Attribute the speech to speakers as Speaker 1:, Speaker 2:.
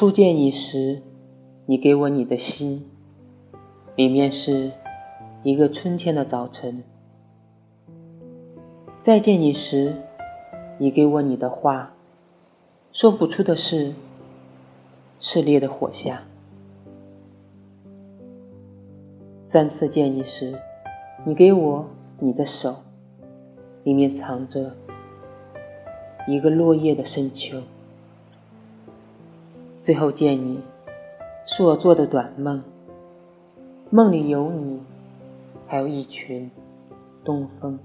Speaker 1: 初见你时，你给我你的心，里面是一个春天的早晨。再见你时，你给我你的话，说不出的是炽烈的火下。三次见你时，你给我你的手，里面藏着一个落叶的深秋。最后见你，是我做的短梦，梦里有你，还有一群东风。